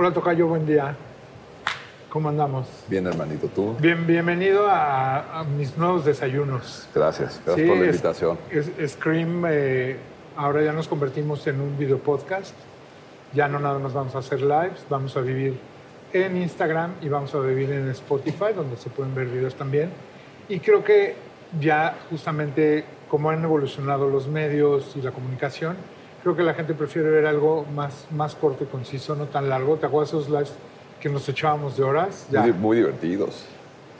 Hola, Tocayo, buen día. ¿Cómo andamos? Bien, hermanito, ¿tú? Bien, bienvenido a, a mis nuevos desayunos. Gracias, gracias Sí, por la es- invitación. Es, Scream, eh, ahora ya nos convertimos en un video podcast. Ya no nada más vamos a hacer lives, vamos a vivir en Instagram y vamos a vivir en Spotify, donde se pueden ver videos también. Y creo que ya justamente como han evolucionado los medios y la comunicación, creo que la gente prefiere ver algo más, más corto y conciso, no tan largo. ¿Te acuerdas esos lives que nos echábamos de horas? Ya, Muy, divertidos.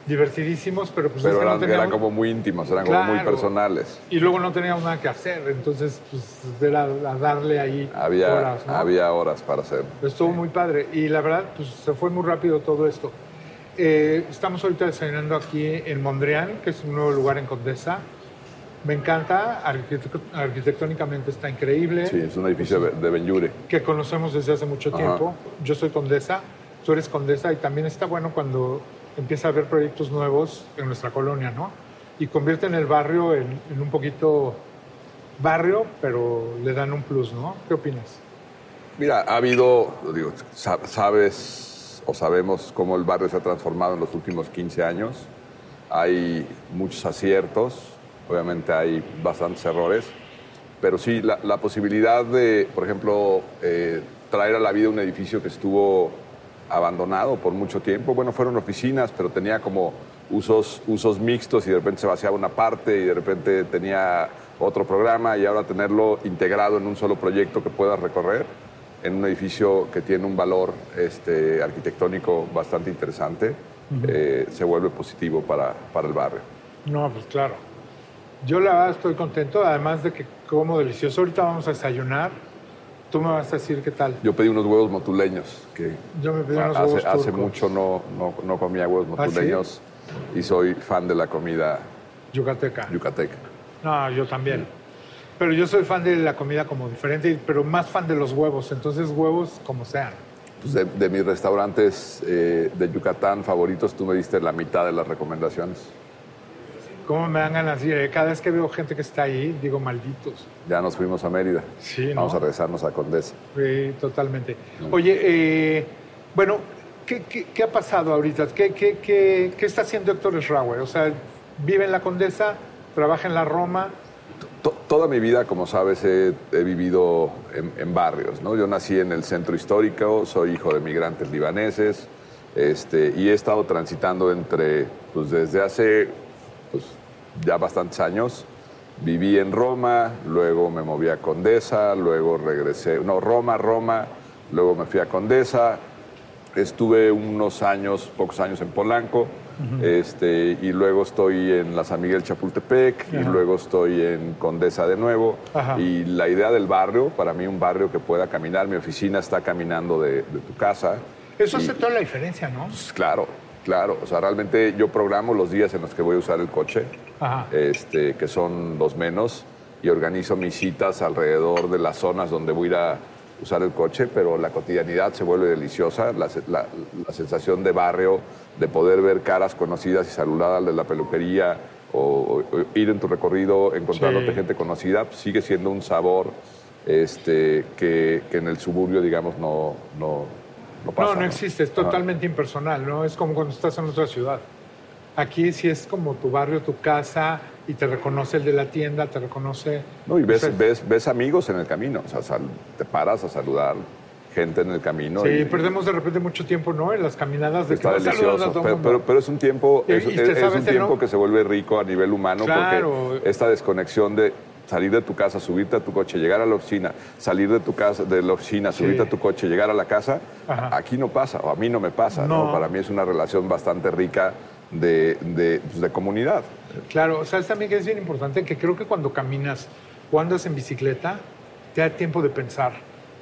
divertidísimos, pero pues es Pero que no eran, teníamos- eran como muy íntimos, eran como muy Claro. personales. y luego no teníamos nada que hacer, entonces pues era a darle ahí Había horas, ¿no? había horas para hacer. Estuvo muy padre y la verdad pues se fue muy rápido todo esto. Eh, estamos ahorita desayunando aquí en Mondrian, que es un nuevo lugar en Condesa. Me encanta, arquitect- arquitectónicamente está increíble, Sí, es un edificio de, Benjure. que conocemos desde hace mucho Ajá. tiempo. Yo soy Condesa, tú eres Condesa y también está bueno cuando empieza a haber proyectos nuevos en nuestra colonia, ¿no? Y convierten el barrio en, en un poquito barrio, pero le dan un plus, ¿no? ¿Qué opinas? Mira, ha habido, digo, sa- sabes o sabemos cómo el barrio se ha transformado en los últimos 15 años. Hay muchos aciertos, obviamente hay bastantes errores, pero sí, la, la posibilidad de, por ejemplo, eh, traer a la vida un edificio que estuvo abandonado por mucho tiempo. Bueno, fueron oficinas, pero tenía como usos, usos mixtos y de repente se vaciaba una parte y de repente tenía otro programa y ahora tenerlo integrado en un solo proyecto que puedas recorrer en un edificio que tiene un valor este, arquitectónico bastante interesante, eh, se vuelve positivo para, para el barrio. No, pues claro. Yo la verdad estoy contento, además de que como delicioso. Ahorita vamos a desayunar. Tú me vas a decir qué tal. Yo pedí unos huevos motuleños, que Yo me pedí unos hace, huevos hace mucho no, no, no comía huevos ¿Ah, sí? motuleños y soy fan de la comida Yucateca. yucateca. No, yo también. Pero yo soy fan de la comida como diferente, pero más fan de los huevos. Entonces, huevos como sean. Pues de, de mis restaurantes eh, de Yucatán favoritos, tú me diste la mitad de las recomendaciones. ¿Cómo me dan ganas? de ir? Eh, Cada vez que veo gente que está ahí, digo, malditos. Ya nos fuimos a Mérida. Sí, ¿no? Vamos a regresarnos a Condesa. Sí, totalmente. Oye, eh, bueno, ¿qué, qué, qué ha pasado ahorita? ¿Qué, qué, qué, qué está haciendo Héctor Schraue? O sea, vive en la Condesa, trabaja en la Roma. To- toda mi vida, como sabes, he, he vivido en, en barrios. ¿no? Yo nací en el centro histórico, soy hijo de migrantes libaneses este, y he estado transitando entre, pues desde hace pues, ya bastantes años. Viví en Roma, luego me moví a Condesa, luego regresé, no, Roma, Roma, luego me fui a Condesa, estuve unos años, pocos años en Polanco, este, y luego estoy en la San Miguel Chapultepec, y luego estoy en Condesa de nuevo. Y la idea del barrio, para mí un barrio que pueda caminar, mi oficina está caminando de, de tu casa. Eso Y- hace toda la diferencia, ¿no? pues, claro, claro. O sea, realmente yo programo los días en los que voy a usar el coche, Ajá. este, que son los menos, y organizo mis citas alrededor de las zonas donde voy a ir a usar el coche, pero la cotidianidad se vuelve deliciosa, la, se- la- la sensación de barrio, de poder ver caras conocidas y saludar al de la peluquería, o, o ir en tu recorrido encontrándote Sí. gente conocida, sigue siendo un sabor este, que, que en el suburbio, digamos, no, no, no pasa. No, no existe, es Ajá. totalmente impersonal, ¿no? Es como cuando estás en otra ciudad. Aquí sí es como tu barrio, tu casa, y te reconoce el de la tienda, te reconoce... No, y ves, o sea, ves, ves amigos en el camino, o sea, sal- te paras a saludar gente en el camino. Sí, y, perdemos de repente mucho tiempo, ¿no? En las caminadas de Está que delicioso, pero, pero, pero es un tiempo, es, un tiempo que se vuelve rico a nivel humano Claro. porque esta desconexión de salir de tu casa, subirte a tu coche, llegar a la oficina, salir de tu casa, de la oficina, subirte a tu coche, llegar a la casa, Ajá. aquí no pasa, o a mí no me pasa, ¿no? No. Para mí es una relación bastante rica de, de, pues, de comunidad. Claro, sabes también que es bien importante que creo que cuando caminas o andas en bicicleta, te da tiempo de pensar.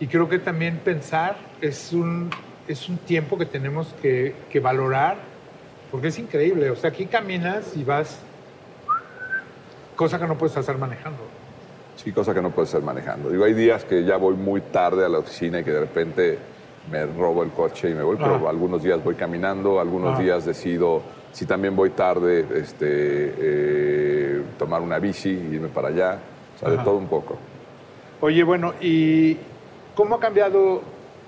Y creo que también pensar es un, es un tiempo que tenemos que, que valorar, porque es increíble. O sea, aquí caminas y vas, cosa que no puedes hacer manejando. Sí, cosa que no puedes estar manejando. Digo, hay días que ya voy muy tarde a la oficina y que de repente me robo el coche y me voy, pero algunos días voy caminando, algunos Ah. días decido, si también voy tarde, este, eh, tomar una bici, irme para allá, o sea, de todo un poco. Oye, bueno, ¿y cómo ha cambiado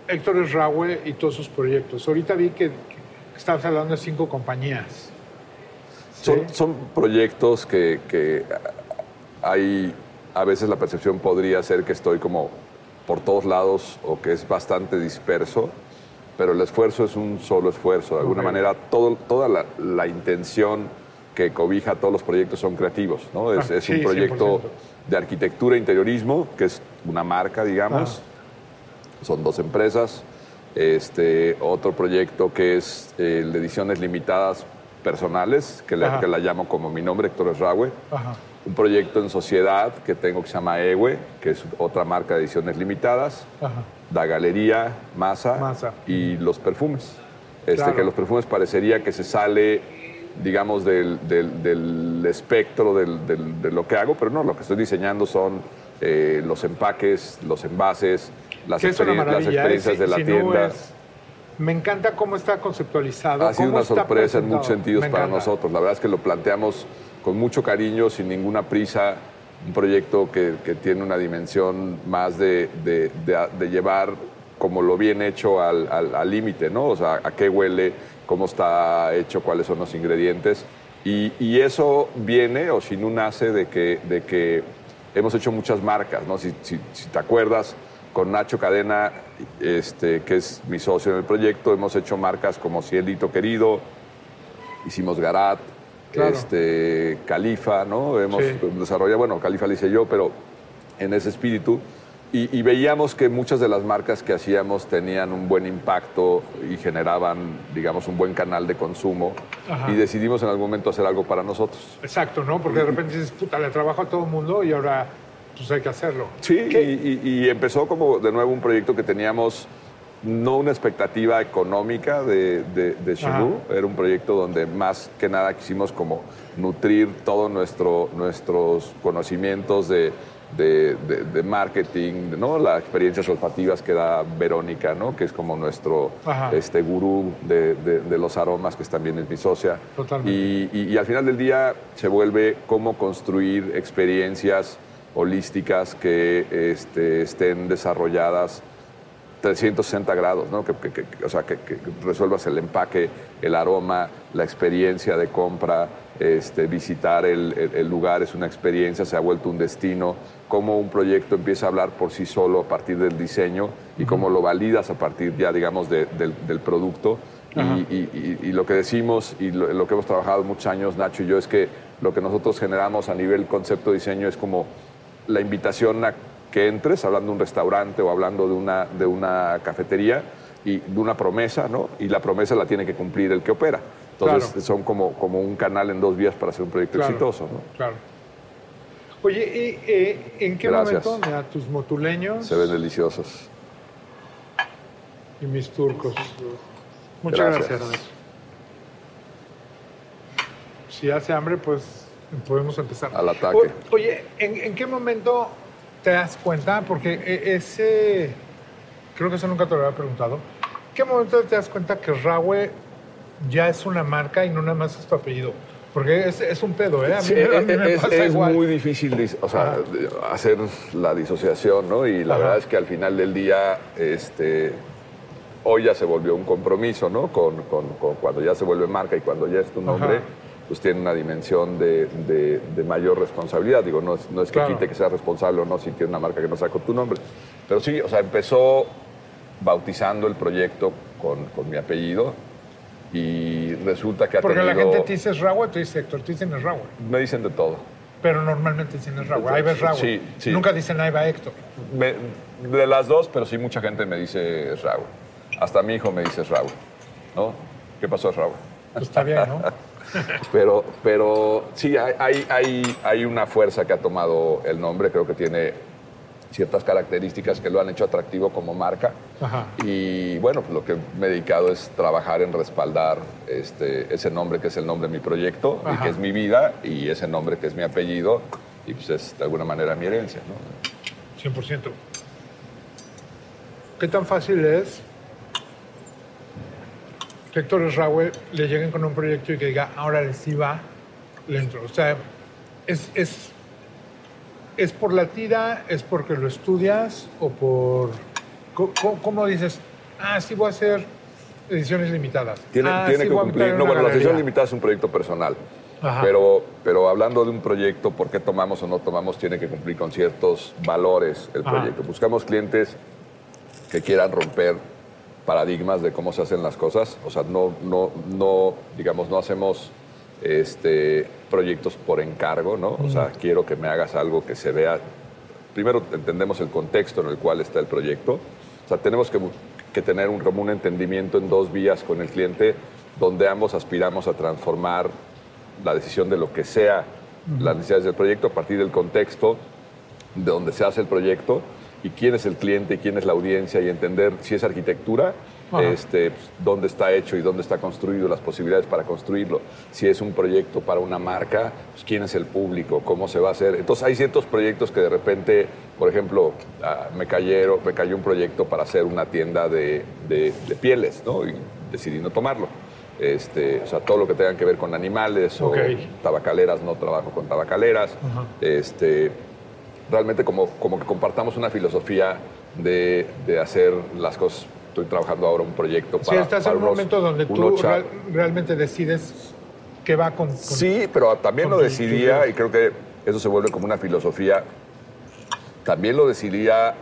Héctor Esraue y todos sus proyectos. Ahorita vi que, que estabas hablando de cinco compañías. Son, son proyectos que, que hay, a veces la percepción podría ser que estoy como por todos lados o que es bastante disperso, pero el esfuerzo es un solo esfuerzo. De alguna Ok. manera, todo, toda la, la intención que cobija todos los proyectos son creativos. ¿no? Es, Ah, es sí, un proyecto 100%. de arquitectura e interiorismo, que es una marca, digamos. Son dos empresas. Este, otro proyecto que es eh, el de ediciones limitadas personales, que, le- que la llamo como mi nombre, Héctor Esraue Ajá. Un proyecto en sociedad que tengo que se llama EWE, que es otra marca de ediciones limitadas, Ajá. la galería, masa, Masa. y los perfumes. Este, Claro. Que los perfumes parecería que se sale, digamos, del, del- del espectro del- del- de lo que hago, pero no, lo que estoy diseñando son eh, los empaques, los envases, las, experien-. ¿eh? experiencias Si- de la si no tienda. es- me encanta cómo está conceptualizado. Ha sido una sorpresa en muchos sentidos Me para encanta. nosotros. La verdad es que lo planteamos con mucho cariño, sin ninguna prisa. Un proyecto que, que tiene una dimensión más de, de- de- de llevar como lo bien hecho al límite, ¿no? O sea, a qué huele, cómo está hecho, cuáles son los ingredientes. Y, y eso viene, o si no nace, de que, de que hemos hecho muchas marcas, ¿no? Si, si- si te acuerdas, con Nacho Cadena, este, que es mi socio en el proyecto, hemos hecho marcas como Cielito Querido, hicimos Garat, Claro. este, Califa, ¿no? Hemos Sí. desarrollado, bueno, Califa lo hice yo, pero en ese espíritu. Y, y veíamos que muchas de las marcas que hacíamos tenían un buen impacto y generaban, digamos, un buen canal de consumo. Ajá. Y decidimos en algún momento hacer algo para nosotros. Exacto, ¿no? Porque de repente dices, puta, le trabajo a todo el mundo y ahora pues hay que hacerlo. Sí, y, ¿Qué? y- y empezó como de nuevo un proyecto que teníamos no una expectativa económica de, de, de Shinu, era un proyecto donde más que nada quisimos como nutrir todos nuestro, nuestros conocimientos de, de, de- de marketing, ¿no? las experiencias olfativas que da Verónica, ¿no? que es como nuestro Ajá. este, gurú de, los aromas, que también es mi socia. Totalmente. Y, y- y al final del día se vuelve cómo construir experiencias holísticas que este, estén desarrolladas 360 grados, ¿no? que, que- que- o sea, que, que resuelvas el empaque, el aroma, la experiencia de compra, este, visitar el, el- el lugar es una experiencia, se ha vuelto un destino, cómo un proyecto empieza a hablar por sí solo a partir del diseño y cómo lo validas a partir ya, digamos, de- del, del producto. Y, Ajá. y- y- y lo que decimos y lo, lo que hemos trabajado muchos años, Nacho y yo, es que lo que nosotros generamos a nivel concepto diseño es como la invitación a que entres hablando de un restaurante o hablando de una, de una cafetería y de una promesa, ¿no? Y la promesa la tiene que cumplir el que opera. Entonces Claro. son como, como un canal en dos vías para hacer un proyecto Claro. exitoso, ¿no? Claro. Oye, ¿y, eh, ¿en qué Gracias. momento mira, tus motuleños Se ven deliciosos. y mis turcos? Muchas Gracias. gracias. Si hace hambre, pues podemos empezar. Al ataque. O- oye, ¿en, en qué momento te das cuenta? Porque e- ese, creo que eso nunca te lo había preguntado. ¿En qué momento te das cuenta que Rahue ya es una marca y no nada más es tu apellido? Porque es, es un pedo, ¿eh? A mí, Sí, a mí me es, pasa es igual. muy difícil o sea, hacer la disociación, ¿no? Y la Ajá. verdad es que al final del día, este, hoy ya se volvió un compromiso, ¿no? Con, con- con cuando ya se vuelve marca y cuando ya es tu nombre, Ajá. Pues tiene una dimensión de, de- de mayor responsabilidad. Digo, no es, no es que Claro. quite que sea responsable o no si tiene una marca que no sea con tu nombre. Pero sí, o sea, empezó bautizando el proyecto con, con mi apellido y resulta que ha Porque la gente te dice Rahue, tú dices Héctor, te dicen Rahue. Me dicen de todo. Pero normalmente dicen es Rahue. Ahí va es Rahue. Sí, sí. Nunca dicen ahí va Héctor. Me- de las dos, pero sí mucha gente me dice Raúl. Hasta mi hijo me dice Raúl. ¿No? ¿Qué pasó, Raúl? Pues está bien, ¿no? Pero, pero sí, hay, hay, hay, una fuerza que ha tomado el nombre. Creo que tiene ciertas características que lo han hecho atractivo como marca. Ajá. Y bueno, pues lo que me he dedicado es trabajar en respaldar este, ese nombre que es el nombre de mi proyecto y que es mi vida y ese nombre que es mi apellido y pues es de alguna manera mi herencia. ¿no? 100%. ¿Qué tan fácil es que Héctor Esraue le lleguen con un proyecto y que diga, ahora le sí va, le entro? O sea, es, es, es por la tira, es porque lo estudias o por... ¿Cómo, cómo- dices? ah, sí voy a hacer ediciones limitadas. Tiene, Ah, tiene sí que cumplir. No, bueno, la sesión limitada es un proyecto personal. Ajá. Pero, pero hablando de un proyecto, por qué tomamos o no tomamos, tiene que cumplir con ciertos valores el Ajá. proyecto. Buscamos clientes que quieran romper paradigmas de cómo se hacen las cosas. O sea, no, no, no digamos, no hacemos este, proyectos por encargo, ¿no? O sea, quiero que me hagas algo que se vea. Primero entendemos el contexto en el cual está el proyecto. O sea, tenemos que, que tener un, un entendimiento en dos vías con el cliente, donde ambos aspiramos a transformar la decisión de lo que sea las necesidades del proyecto a partir del contexto de donde se hace el proyecto y quién es el cliente, quién es la audiencia y entender si es arquitectura, Ajá. este, pues, dónde está hecho y dónde está construido, las posibilidades para construirlo. Si es un proyecto para una marca, pues, quién es el público, cómo se va a hacer. Entonces hay ciertos proyectos que de repente, por ejemplo, ah, me, cayeron, me cayó un proyecto para hacer una tienda de, de- de pieles, ¿no? Y decidí no tomarlo. Este, o sea, todo lo que tenga que ver con animales o tabacaleras, no trabajo con tabacaleras. Ajá. Este, realmente como, como que compartamos una filosofía de, de hacer las cosas. Estoy trabajando ahora un proyecto Sí, para. estás para en un unos- momento donde tú real- realmente decides qué va con... con- Sí, pero también lo decidía, y creo que eso se vuelve como una filosofía. También lo decidía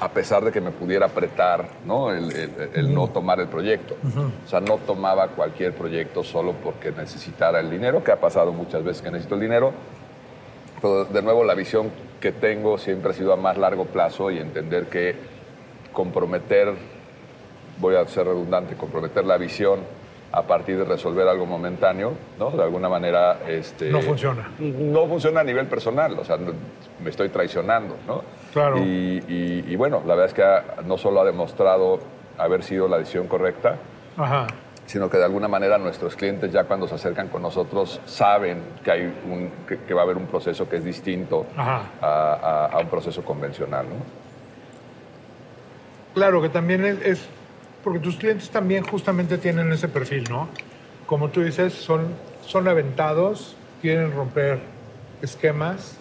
a pesar de que me pudiera apretar ¿no? el, el- el no tomar el proyecto. O sea, no tomaba cualquier proyecto solo porque necesitara el dinero, que ha pasado muchas veces que necesito el dinero. Pero de nuevo, la visión que tengo siempre ha sido a más largo plazo y entender que comprometer, voy a ser redundante, comprometer la visión a partir de resolver algo momentáneo, ¿no? De alguna manera... Este, No funciona. No funciona a nivel personal, o sea, me estoy traicionando, ¿no? Claro. Y, y- y bueno, la verdad es que ha- no solo ha demostrado haber sido la decisión correcta, Ajá. Sino que de alguna manera nuestros clientes ya cuando se acercan con nosotros saben que, hay un, que, que va a haber un proceso que es distinto a, a- a un proceso convencional, ¿no? Claro, que también es, es- Porque tus clientes también justamente tienen ese perfil, ¿no? Como tú dices, son, son aventados, quieren romper esquemas.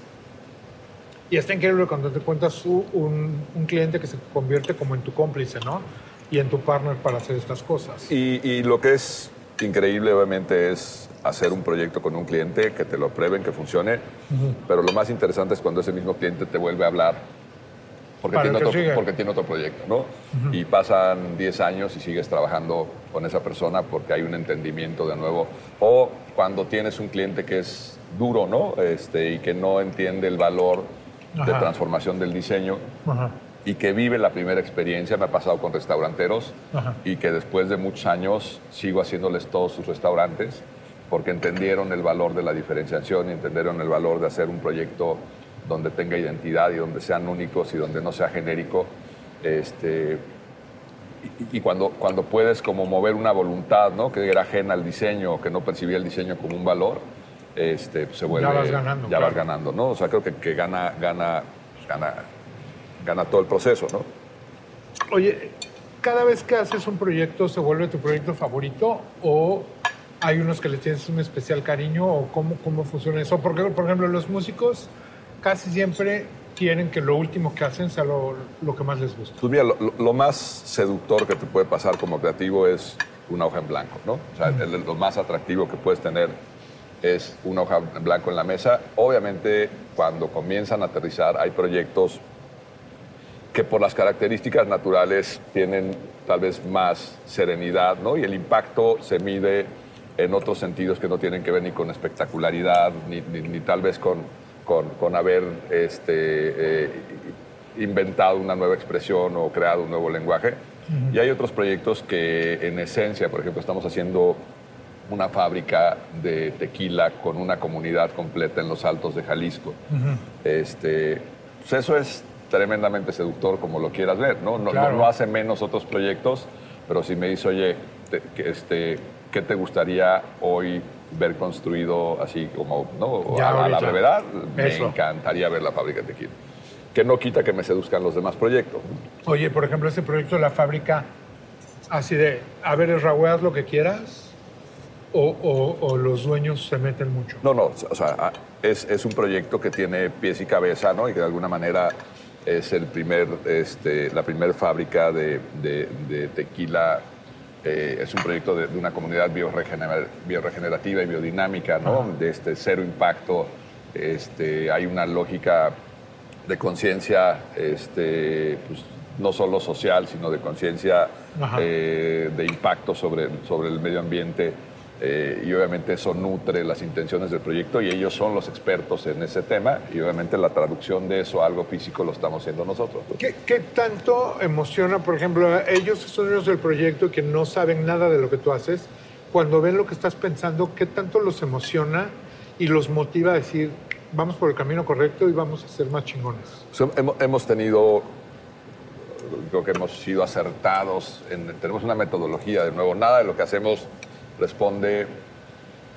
Y está increíble cuando te cuentas un, un cliente que se convierte como en tu cómplice, ¿no? Y en tu partner para hacer estas cosas. Y, y lo que es increíble, obviamente, es hacer un proyecto con un cliente, que te lo prueben, que funcione. Pero lo más interesante es cuando ese mismo cliente te vuelve a hablar porque, tiene otro, porque tiene otro proyecto, ¿no? Y pasan 10 años y sigues trabajando con esa persona porque hay un entendimiento de nuevo. O cuando tienes un cliente que es duro, ¿no? Este, y que no entiende el valor de Ajá. transformación del diseño Ajá. Y que vive la primera experiencia, me ha pasado con restauranteros, Ajá. y que después de muchos años sigo haciéndoles todos sus restaurantes, porque entendieron el valor de la diferenciación y entendieron el valor de hacer un proyecto donde tenga identidad y donde sean únicos y donde no sea genérico. Este, y, y cuando, cuando puedes como mover una voluntad, ¿no? Que era ajena al diseño, que no percibía el diseño como un valor, este, pues se vuelve... vas ganando, Ya vas claro. ganando, ¿no? O sea, creo que, que gana, gana, pues gana, gana todo el proceso, ¿no? Oye, ¿cada vez que haces un proyecto se vuelve tu proyecto favorito o hay unos que le tienes un especial cariño o cómo, cómo funciona eso? Porque, por ejemplo, los músicos casi siempre quieren que lo último que hacen sea lo, lo que más les gusta. Pues mira, lo, más seductor que te puede pasar como creativo es una hoja en blanco, ¿no? O sea, lo más atractivo que puedes tener es una hoja en blanco en la mesa. Obviamente, cuando comienzan a aterrizar, hay proyectos que por las características naturales tienen tal vez más serenidad, ¿no? Y el impacto se mide en otros sentidos que no tienen que ver ni con espectacularidad, ni, ni- ni tal vez con, con, con haber este, eh, inventado una nueva expresión o creado un nuevo lenguaje. Y hay otros proyectos que en esencia, por ejemplo, estamos haciendo una fábrica de tequila con una comunidad completa en los altos de Jalisco. este, pues eso es tremendamente seductor como lo quieras ver, ¿no? No, no- Claro. no hace menos otros proyectos, pero si me dice, oye, te- que, este, ¿qué te gustaría hoy ver construido así como, ¿no? Ya a, a la brevedad, me Eso. encantaría ver la fábrica de tequila. Que no quita que me seduzcan los demás proyectos. ¿no? Oye, por ejemplo, ese proyecto de la fábrica, así de, a ver, Raúl, haz lo que quieras, o, o- o los dueños se meten mucho. No, no, o sea, es, es un proyecto que tiene pies y cabeza, ¿no? Y que de alguna manera es el primer, este, la primera fábrica de, tequila. Eh, es un proyecto de, una comunidad bioregenerativa y biodinámica, ¿no? De este cero impacto. Este, hay una lógica de conciencia, este, pues, no solo social, sino de conciencia eh, de impacto sobre, sobre el medio ambiente. Eh, y obviamente eso nutre las intenciones del proyecto y ellos son los expertos en ese tema y obviamente la traducción de eso a algo físico lo estamos haciendo nosotros. ¿Qué, qué tanto emociona, por ejemplo, ellos son los del proyecto que no saben nada de lo que tú haces, cuando ven lo que estás pensando, qué tanto los emociona y los motiva a decir, vamos por el camino correcto y vamos a ser más chingones? hemos tenido creo que hemos sido acertados, tenemos una metodología, de nuevo, nada de lo que hacemos responde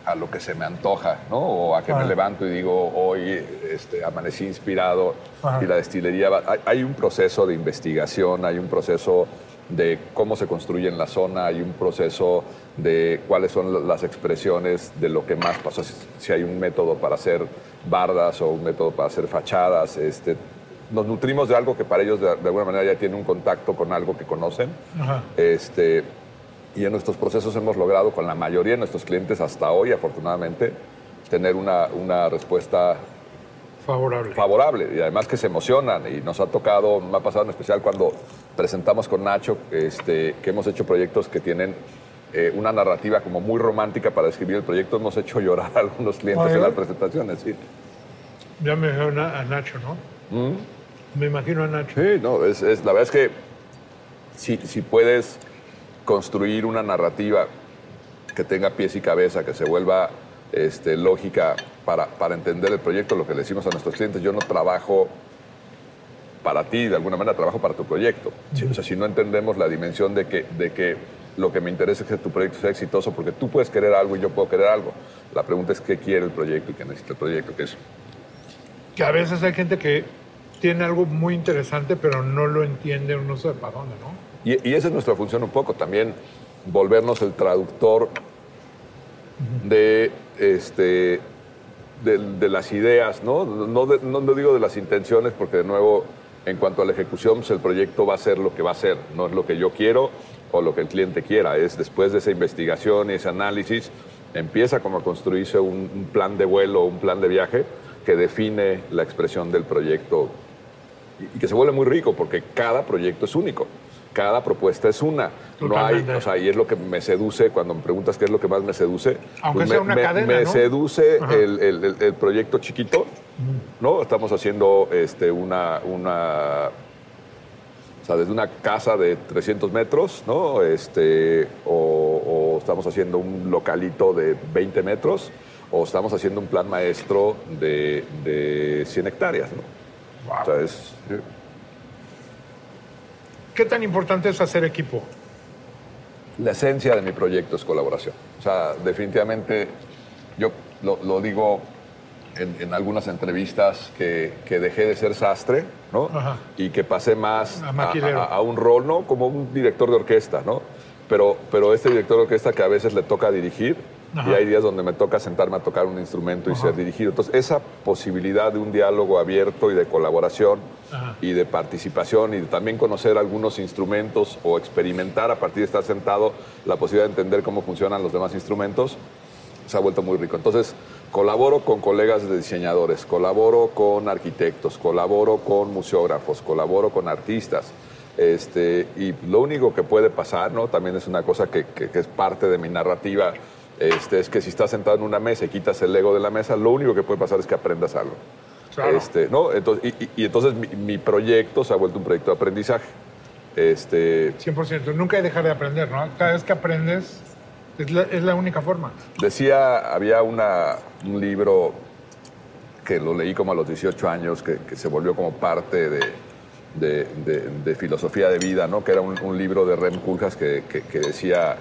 a lo que se me antoja, ¿no? O a que me levanto y digo, hoy este, amanecí inspirado y la destilería... Va... Hay, un proceso de investigación, hay un proceso de cómo se construye en la zona, hay un proceso de cuáles son las expresiones de lo que más pasó, si hay un método para hacer bardas o un método para hacer fachadas, este, nos nutrimos de algo que para ellos de, alguna manera ya tiene un contacto con algo que conocen. Este, y en nuestros procesos hemos logrado con la mayoría de nuestros clientes hasta hoy, afortunadamente, tener una, una respuesta favorable. favorable. Y además que se emocionan. Y nos ha tocado, me ha pasado en especial cuando presentamos con Nacho, este, que hemos hecho proyectos que tienen eh, una narrativa como muy romántica para describir el proyecto. Hemos hecho llorar a algunos clientes en las presentaciones. Sí. Ya me dijeron a Nacho, ¿no? ¿Mm? Me imagino a Nacho. Sí, no, es, la verdad es que si, si puedes construir una narrativa que tenga pies y cabeza, que se vuelva este, lógica para, para, entender el proyecto, lo que le decimos a nuestros clientes, yo no trabajo para ti, de alguna manera trabajo para tu proyecto. O sea, si no entendemos la dimensión de que, de que lo que me interesa es que tu proyecto sea exitoso, porque tú puedes querer algo y yo puedo querer algo. La pregunta es qué quiere el proyecto y qué necesita el proyecto, que es... Que a veces hay gente que tiene algo muy interesante, pero no lo entiende o no sabe para dónde, ¿no? Y, esa es nuestra función un poco, también volvernos el traductor de, este, de, las ideas, ¿no? No, no, digo de las intenciones, porque de nuevo, en cuanto a la ejecución, pues el proyecto va a ser lo que va a ser, no es lo que yo quiero o lo que el cliente quiera, es después de esa investigación y ese análisis, empieza como a construirse un, un plan de vuelo, un plan de viaje que define la expresión del proyecto y que se vuelve muy rico porque cada proyecto es único. Cada propuesta es una. No hay, o sea, y es lo que me seduce cuando me preguntas qué es lo que más me seduce. Aunque pues sea me, una cadena, me seduce el, el, proyecto chiquito, ¿no? Estamos haciendo este, una, una o sea, desde una casa de 300 metros, ¿no? Este, o, estamos haciendo un localito de 20 metros, o estamos haciendo un plan maestro de, de 100 hectáreas, ¿no? ¿Qué tan importante es hacer equipo? La esencia de mi proyecto es colaboración. O sea, definitivamente, yo lo, digo en, algunas entrevistas que, dejé de ser sastre, ¿no? Y que pasé más a, un rol, ¿no? Como un director de orquesta, ¿no? Pero, pero este director de orquesta que a veces le toca dirigir, y hay días donde me toca sentarme a tocar un instrumento y ser dirigido. Entonces, esa posibilidad de un diálogo abierto y de colaboración y de participación y de también conocer algunos instrumentos o experimentar a partir de estar sentado la posibilidad de entender cómo funcionan los demás instrumentos, se ha vuelto muy rico. Entonces, colaboro con colegas de diseñadores, colaboro con arquitectos, colaboro con museógrafos, colaboro con artistas. Este, y lo único que puede pasar, ¿no? También es una cosa que, que es parte de mi narrativa este, es que si estás sentado en una mesa y quitas el ego de la mesa, lo único que puede pasar es que aprendas algo. Este, ¿no? entonces, y, entonces mi, proyecto se ha vuelto un proyecto de aprendizaje. Este, 100%. Nunca hay que dejar de aprender, ¿no? Cada vez que aprendes es la, única forma. Decía, había una, un libro que lo leí como a los 18 años, que, se volvió como parte de, de, filosofía de vida, ¿no? Que era un, libro de Rem Koolhaas que, que decía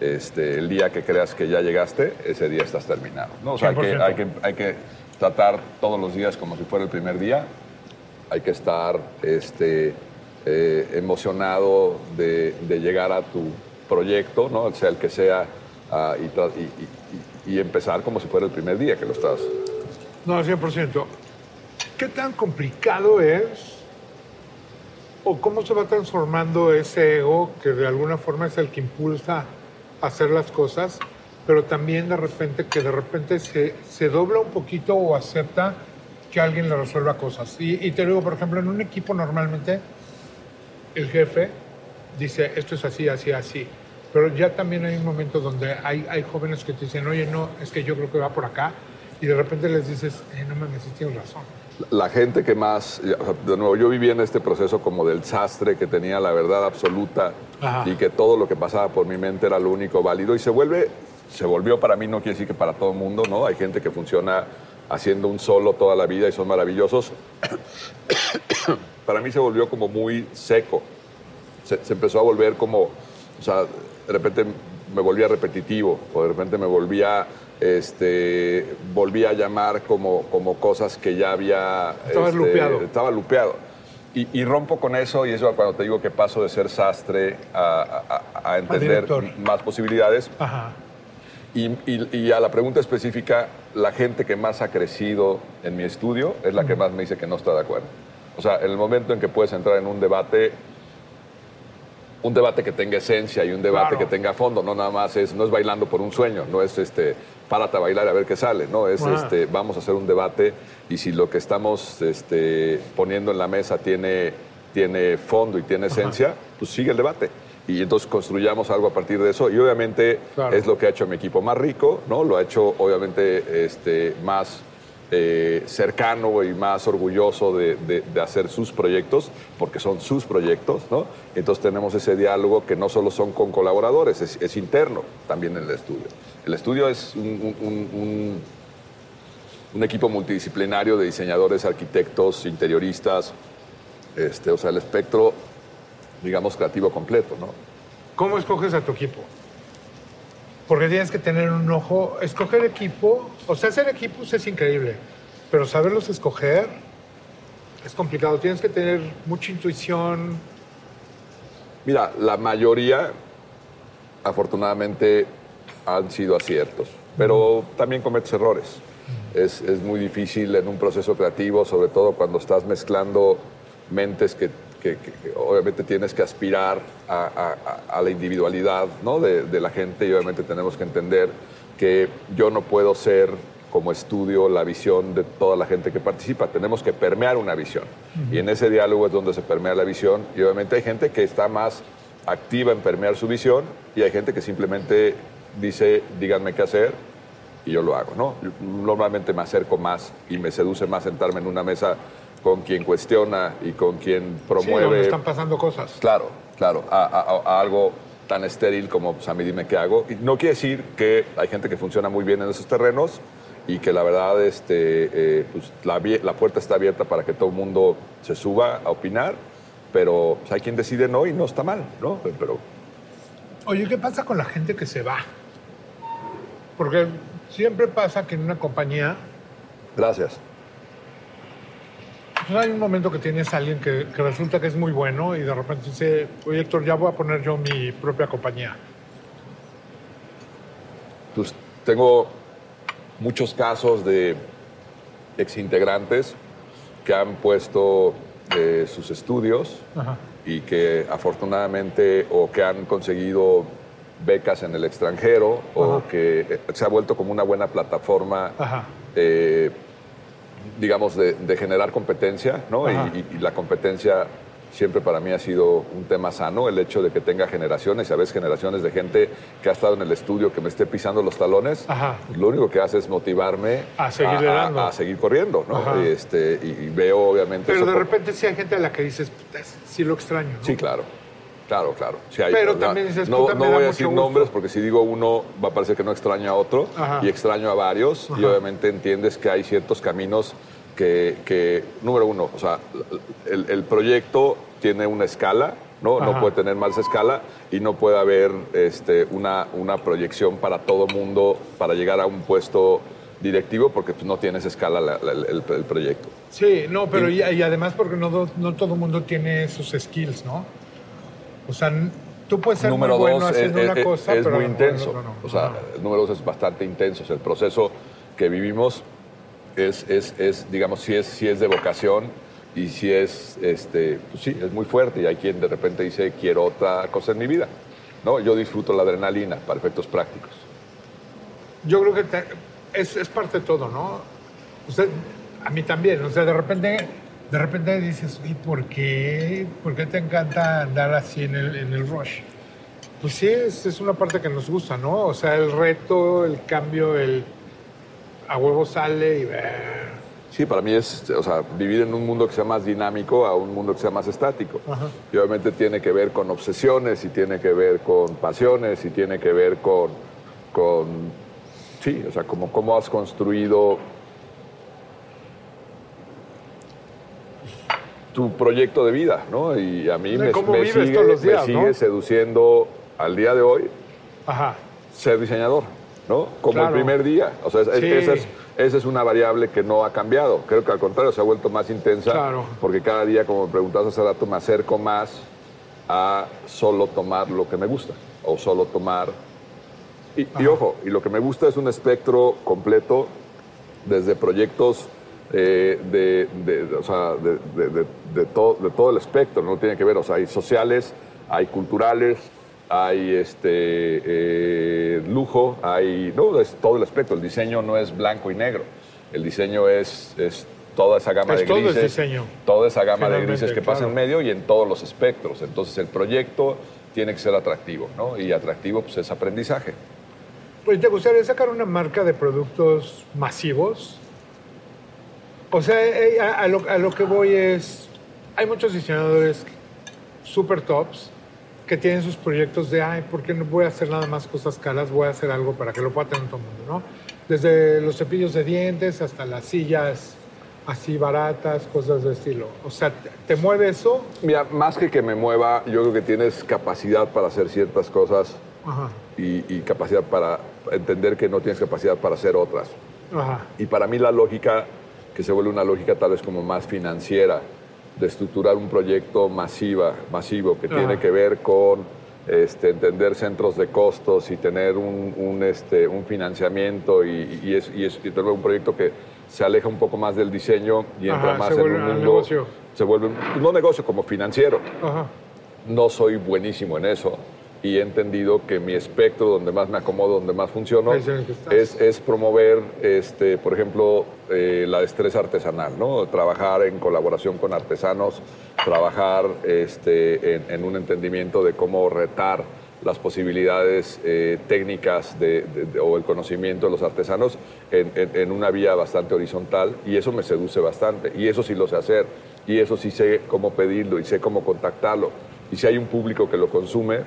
este, el día que creas que ya llegaste, ese día estás terminado. ¿no? O sea, hay que, hay que, hay, que, tratar todos los días como si fuera el primer día. Hay que estar este, eh, emocionado de, llegar a tu proyecto, ¿no? sea el que sea, ah, y, y, empezar como si fuera el primer día que lo estás. No, 100%. ¿Qué tan complicado es o cómo se va transformando ese ego que de alguna forma es el que impulsa hacer las cosas, pero también de repente que de repente se, se dobla un poquito o acepta que alguien le resuelva cosas. Y, y te digo, por ejemplo, en un equipo normalmente el jefe dice, esto es así, así, así. Pero ya también hay un momento donde hay, hay jóvenes que te dicen, oye, no, es que yo creo que va por acá. Y de repente les dices, eh, no me sí tienes razón. La gente que más, de nuevo, yo viví en este proceso como del sastre, que tenía la verdad absoluta Ajá. y que todo lo que pasaba por mi mente era lo único válido y se vuelve, se volvió para mí, no quiere decir que para todo el mundo, ¿no? Hay gente que funciona haciendo un solo toda la vida y son maravillosos. para mí se volvió como muy seco. Se, se empezó a volver como, o sea, de repente me volvía repetitivo o de repente me volvía este volvía a llamar como, como cosas que ya había Estabas este, lupeado. estaba lupeado y, y rompo con eso y eso cuando te digo que paso de ser sastre a, a- a entender más posibilidades Ajá. y, y- y a la pregunta específica, la gente que más ha crecido en mi estudio es la que más me dice que no está de acuerdo. O sea, en el momento en que puedes entrar en un debate, un debate que tenga esencia y un debate Claro. que tenga fondo, no nada más es, no es bailando por un sueño, no es este, párate a bailar a ver qué sale, no, es Ajá. este, vamos a hacer un debate y si lo que estamos este, poniendo en la mesa tiene, tiene fondo y tiene esencia, pues sigue el debate. Y entonces construyamos algo a partir de eso. Y obviamente Claro. es lo que ha hecho a mi equipo más rico, ¿no? Lo ha hecho obviamente este, más eh, cercano y más orgulloso de, hacer sus proyectos, porque son sus proyectos, ¿no? Entonces tenemos ese diálogo que no solo son con colaboradores, es, interno también en el estudio. El estudio es un- un equipo multidisciplinario de diseñadores, arquitectos, interioristas, este, o sea, el espectro, digamos, creativo completo, ¿no? ¿Cómo escoges a tu equipo? Porque tienes que tener un ojo. Escoger equipo, o sea, hacer equipos es increíble, pero saberlos escoger es complicado. Tienes que tener mucha intuición. Mira, la mayoría, afortunadamente, han sido aciertos, pero también cometes errores. Es, es muy difícil en un proceso creativo, sobre todo cuando estás mezclando mentes que, que- que- que obviamente tienes que aspirar a, a- a- a la individualidad ¿no? de, de la gente y obviamente tenemos que entender que yo no puedo ser como estudio la visión de toda la gente que participa. Tenemos que permear una visión. Y en ese diálogo es donde se permea la visión. Y obviamente hay gente que está más activa en permear su visión y hay gente que simplemente dice, díganme qué hacer y yo lo hago, ¿no? Yo Normalmente me acerco más y me seduce más sentarme en una mesa con quien cuestiona y con quien Sí, donde promueve. están pasando cosas. Claro, claro, a, a- a algo tan estéril como, pues a mí dime qué hago. Y no quiere decir que hay gente que funciona muy bien en esos terrenos y que la verdad este, eh, pues, la puerta está abierta para que todo el mundo se suba a opinar, pero pues, hay quien decide no y no está mal, ¿no? Pero Oye, ¿qué pasa con la gente que se va? Porque siempre pasa que en una compañía gracias. Pues, hay un momento que tienes a alguien que, que resulta que es muy bueno y de repente dice, oye Héctor, ya voy a poner yo mi propia compañía. Pues tengo muchos casos de exintegrantes que han puesto eh, sus estudios Ajá. y que afortunadamente o que han conseguido becas en el extranjero o que eh, se ha vuelto como una buena plataforma, Ajá. eh, digamos, de, de generar competencia, ¿no? Y, la competencia siempre para mí ha sido un tema sano, el hecho de que tenga generaciones, a veces generaciones de gente que ha estado en el estudio, que me esté pisando los talones, Ajá. lo único que hace es motivarme A seguirle dando. a seguir corriendo, ¿no? Y, este, y, y veo obviamente... Pero de por- repente sí hay gente a la que dices, "Puta, sí lo extraño. ¿no? Sí, claro. Claro, claro. Sí hay- Pero no, también dices, no, no voy a decir gusto. nombres porque si digo uno va a parecer que no extraño a otro Ajá. y extraño a varios y obviamente entiendes que hay ciertos caminos que, que, número uno, o sea, el, el proyecto tiene una escala, ¿no? No puede tener más escala y no puede haber este, una, una proyección para todo mundo para llegar a un puesto directivo porque pues, no tienes escala la- la- el, el proyecto. Sí, no, pero y, y además porque no, no todo el mundo tiene esos skills, ¿no? O sea, tú puedes ser número muy bueno dos es, haciendo es- una cosa, es pero muy intenso. otro no. O sea, el número dos es bastante intenso. O sea, el proceso que vivimos es, es, es, digamos, sí es, sí es de vocación y si es, este, pues sí, es muy fuerte y hay quien de repente dice, quiero otra cosa en mi vida. ¿no? Yo disfruto la adrenalina para efectos prácticos. Yo creo que es, es, parte de todo, ¿no? Usted, a mí también, o sea, de repente, de repente dices, ¿y por qué? ¿Por qué te encanta andar así en el, en el rush? Pues sí, es, es, una parte que nos gusta, ¿no? O sea, el reto, el cambio, el a huevo sale y... Sí, para mí es, o sea, vivir en un mundo que sea más dinámico a un mundo que sea más estático. Y obviamente tiene que ver con obsesiones y tiene que ver con pasiones y tiene que ver con, con sí, o sea, como cómo has construido tu proyecto de vida, ¿no? Y a mí me, sigue, seduciendo al día de hoy ser diseñador, ¿no? Como el primer día. O sea, es, esa es una variable que no ha cambiado. Creo que al contrario se ha vuelto más intensa porque cada día, como me preguntabas hace rato, me acerco más a solo tomar lo que me gusta o solo tomar... Y, ojo, y lo que me gusta es un espectro completo desde proyectos eh, de, o sea, de, todo, de todo el espectro, no tiene que ver, o sea, hay sociales, hay culturales, hay este eh, lujo, hay no es todo el espectro. El diseño no es blanco y negro. El diseño es, es toda esa gama de grises, todo diseño. toda esa gama de grises que pasa en medio y en todos los espectros. Entonces el proyecto tiene que ser atractivo, ¿no? Y atractivo pues es aprendizaje. Pues te gustaría sacar una marca de productos masivos. O sea, eh, a, lo, a lo que voy es, hay muchos diseñadores super tops que tienen sus proyectos de, ay, ¿por qué no voy a hacer nada más cosas caras? Voy a hacer algo para que lo pueda tener todo el mundo, ¿no? Desde los cepillos de dientes hasta las sillas así baratas, cosas de estilo. O sea, ¿te, mueve eso? Mira, más que que me mueva, yo creo que tienes capacidad para hacer ciertas cosas Y, capacidad para entender que no tienes capacidad para hacer otras. Ajá. Y para mí la lógica, que se vuelve una lógica tal vez como más financiera, de estructurar un proyecto masiva, masivo que tiene que ver con este, entender centros de costos y tener un, este, un financiamiento y, es, y, es, tener un proyecto que se aleja un poco más del diseño y entra más en un mundo. Negocio. Se vuelve, no negocio, como financiero. No soy buenísimo en eso y he entendido que mi espectro, donde más me acomodo, donde más funciono, es, es, promover, este, por ejemplo, eh, la destreza artesanal, ¿no? Trabajar en colaboración con artesanos, trabajar este, en, un entendimiento de cómo retar las posibilidades eh, técnicas de, o el conocimiento de los artesanos en, en, una vía bastante horizontal y eso me seduce bastante y eso sí lo sé hacer y eso sí sé cómo pedirlo y sé cómo contactarlo y si hay un público que lo consume,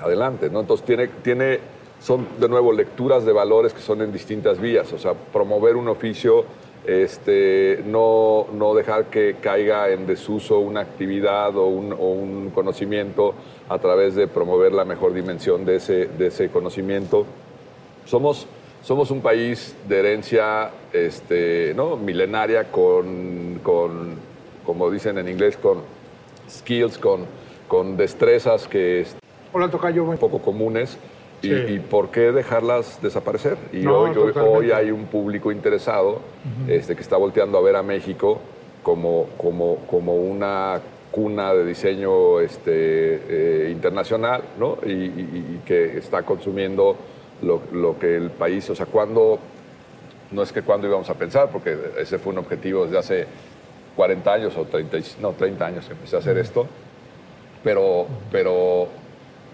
adelante, ¿no? Entonces tiene, tiene, son de nuevo lecturas de valores que son en distintas vías, o sea, promover un oficio, este, no, no dejar que caiga en desuso una actividad o un, o un, conocimiento a través de promover la mejor dimensión de ese, de ese conocimiento. Somos, somos un país de herencia este, ¿no? milenaria con, con, como dicen en inglés, con skills, con, con destrezas que Hola, Tocayo. Un poco comunes. Y, por qué dejarlas desaparecer? Y hoy, hoy, hay un público interesado este, que está volteando a ver a México como, como, como una cuna de diseño este, eh, internacional, ¿no? Y, que está consumiendo lo, lo, que el país, o sea, cuando, no es que cuando íbamos a pensar, porque ese fue un objetivo desde hace 40 años o 30, no, 30 años que empecé a hacer esto, pero, pero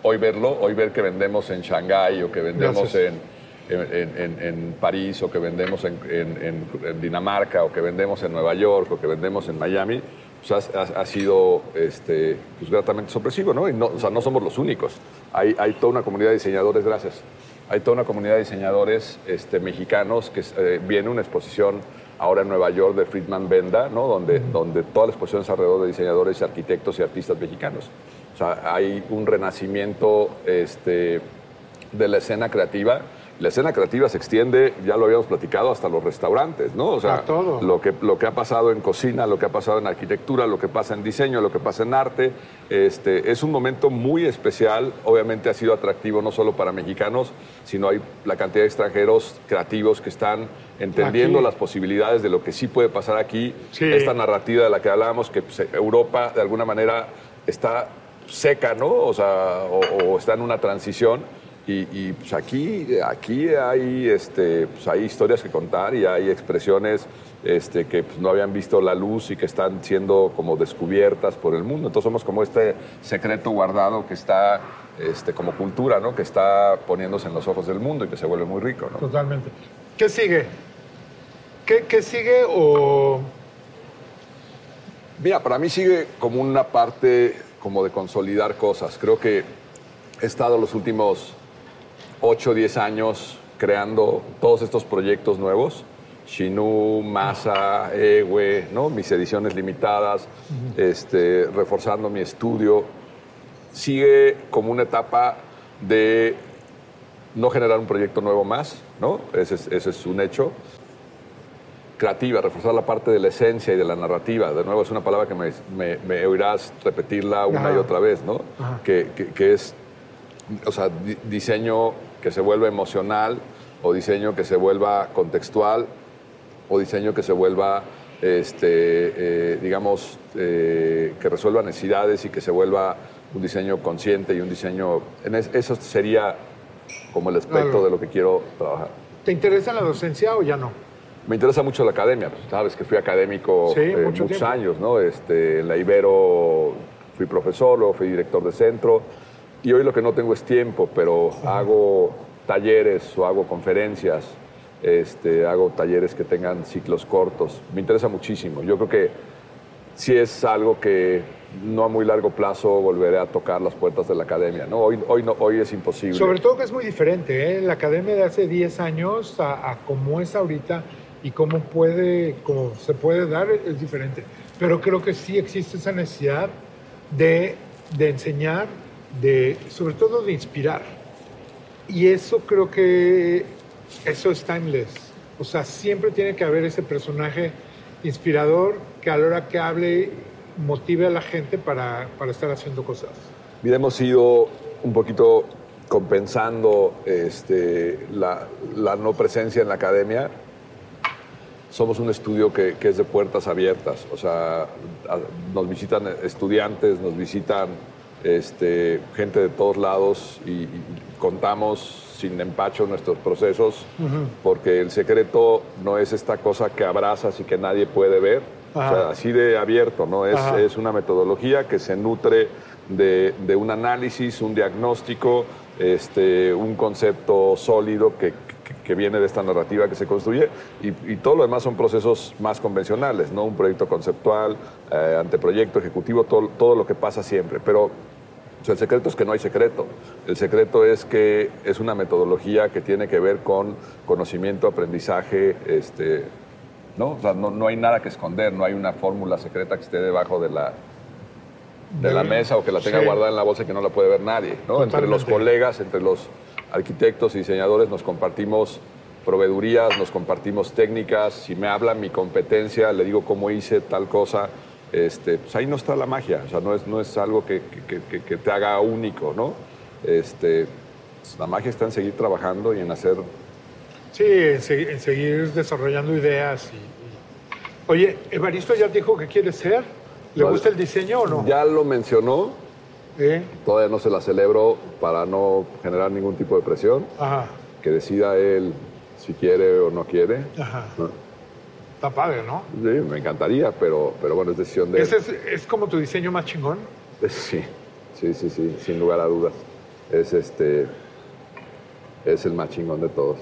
hoy verlo, hoy ver que vendemos en Shanghái o que vendemos en, en, París o que vendemos en, Dinamarca o que vendemos en Nueva York o que vendemos en Miami, pues ha, sido este, pues gratamente sorpresivo, ¿no? Y no, o sea, no somos los únicos. Hay, hay, toda una comunidad de diseñadores, gracias. Hay toda una comunidad de diseñadores este, mexicanos que eh, viene una exposición ahora en Nueva York de Friedman Benda, ¿no? donde, donde toda la exposición es alrededor de diseñadores, arquitectos y artistas mexicanos hay un renacimiento este, de la escena creativa La escena creativa se extiende, ya lo habíamos platicado, hasta los restaurantes, ¿no? O sea, A todo. Lo, que, lo que ha pasado en cocina, lo que ha pasado en arquitectura, lo que pasa en diseño, lo que pasa en arte. Este, es un momento muy especial. Obviamente ha sido atractivo no solo para mexicanos, sino hay la cantidad de extranjeros creativos que están entendiendo Aquí. las posibilidades de lo que sí puede pasar aquí. Sí. Esta narrativa de la que hablábamos, que pues, Europa de alguna manera está seca, ¿no? O sea, o, o está en una transición. Y, y, pues aquí, aquí hay, este, pues hay historias que contar y hay expresiones este, que pues, no habían visto la luz y que están siendo como descubiertas por el mundo. Entonces somos como este secreto guardado que está este, como cultura, ¿no? Que está poniéndose en los ojos del mundo y que se vuelve muy rico, ¿no? Totalmente. ¿Qué sigue? ¿Qué, qué sigue o...? Mira, para mí sigue como una parte como de consolidar cosas. Creo que he estado los últimos 8 o 10 años creando todos estos proyectos nuevos. Shinu, Masa, Ewe, ¿no? mis ediciones limitadas, este, reforzando mi estudio. Sigue como una etapa de no generar un proyecto nuevo más, ¿no? Ese es, ese es un hecho creativa, reforzar la parte de la esencia y de la narrativa. De nuevo, es una palabra que me, me- me oirás repetirla una Ajá. y otra vez, ¿no? Que, que- que es, o sea, di- diseño que se vuelva emocional, o diseño que se vuelva contextual, o diseño que se vuelva, este, eh, digamos, eh, que resuelva necesidades y que se vuelva un diseño consciente y un diseño... En es- eso sería como el aspecto Claro. de lo que quiero trabajar. ¿Te interesa la docencia o ya no? Me interesa mucho la academia, pues, sabes que fui académico Sí, eh, mucho muchos tiempo. años, ¿no? Este, en la Ibero fui profesor, luego fui director de centro y hoy lo que no tengo es tiempo, pero hago talleres o hago conferencias, este, hago talleres que tengan ciclos cortos. Me interesa muchísimo. Yo creo que sí es algo que no a muy largo plazo volveré a tocar las puertas de la academia, ¿no? Hoy, hoy, no, hoy es imposible. Sobre todo que es muy diferente, ¿eh? La academia de hace 10 años a, a cómo es ahorita y cómo puede, cómo se puede dar es diferente. Pero creo que sí existe esa necesidad de, de enseñar, de, sobre todo de inspirar. Y eso creo que eso es timeless. O sea, siempre tiene que haber ese personaje inspirador que a la hora que hable motive a la gente para, para estar haciendo cosas. Mira, hemos ido un poquito compensando este, la, la no presencia en la academia. Somos un estudio que, que es de puertas abiertas, o sea, nos visitan estudiantes, nos visitan este, gente de todos lados y, y contamos sin empacho nuestros procesos, porque el secreto no es esta cosa que abrazas y que nadie puede ver, o sea, así de abierto, ¿no? Es, es una metodología que se nutre de, de un análisis, un diagnóstico, este, un concepto sólido que, que- que viene de esta narrativa que se construye y, y todo lo demás son procesos más convencionales, ¿no? Un proyecto conceptual, eh, anteproyecto, ejecutivo, todo, todo lo que pasa siempre. Pero o sea, el secreto es que no hay secreto. El secreto es que es una metodología que tiene que ver con conocimiento, aprendizaje, este, ¿no? O sea, no, no hay nada que esconder, no hay una fórmula secreta que esté debajo de la, de la mesa o que la tenga Sí. guardada en la bolsa y que no la puede ver nadie. ¿no? Entre los Totalmente. colegas, entre los arquitectos y diseñadores nos compartimos proveedurías, nos compartimos técnicas. Si me habla mi competencia, le digo cómo hice tal cosa. Este, pues ahí no está la magia, o sea, no es, no es algo que, que- que- que te haga único, ¿no? Este, pues, la magia está en seguir trabajando y en hacer Sí, en, se- en seguir desarrollando ideas. Y, y- Oye, Evaristo ya dijo que quiere ser. ¿Le Vale. gusta el diseño o no? Ya lo mencionó, ¿Eh? todavía no se la celebro para no generar ningún tipo de presión, Ajá, que decida él si quiere o no quiere. ajá. ¿no? Está padre, ¿no? Sí, me encantaría, pero, pero bueno, es decisión de él. ¿Ese es, es como tu diseño más chingón? Sí, sí, sí, sí, sin lugar a dudas. Es este, es el más chingón de todos.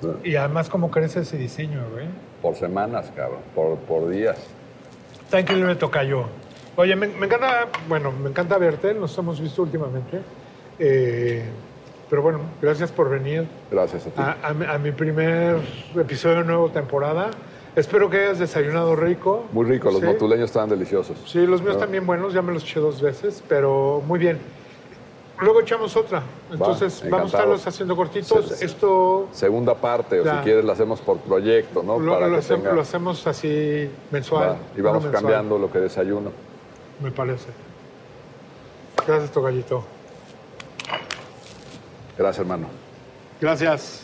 ¿no? Y además, ¿cómo crece ese diseño, güey? Por semanas, cabrón, por, por días. Está increíble, tocayo. Oye, me, me encanta, bueno, me encanta verte, nos hemos visto últimamente. Eh, pero bueno, gracias por venir Gracias a ti. a, a mi- a mi primer episodio de nueva temporada. Espero que hayas desayunado rico. Muy rico, los ¿Sí? motuleños estaban deliciosos. Sí, los míos ¿no? también buenos, ya me los eché dos veces, pero muy bien. Luego echamos otra. Entonces vamos a estarlos haciendo cortitos. Esto Segunda parte, o Ya. si quieres la hacemos por proyecto, ¿no? lo, Para lo que hacemos, tenga- lo hacemos así mensual. Va, y vamos mensual, cambiando lo que desayuno. Me parece. Gracias, Togallito. Gracias, hermano. Gracias.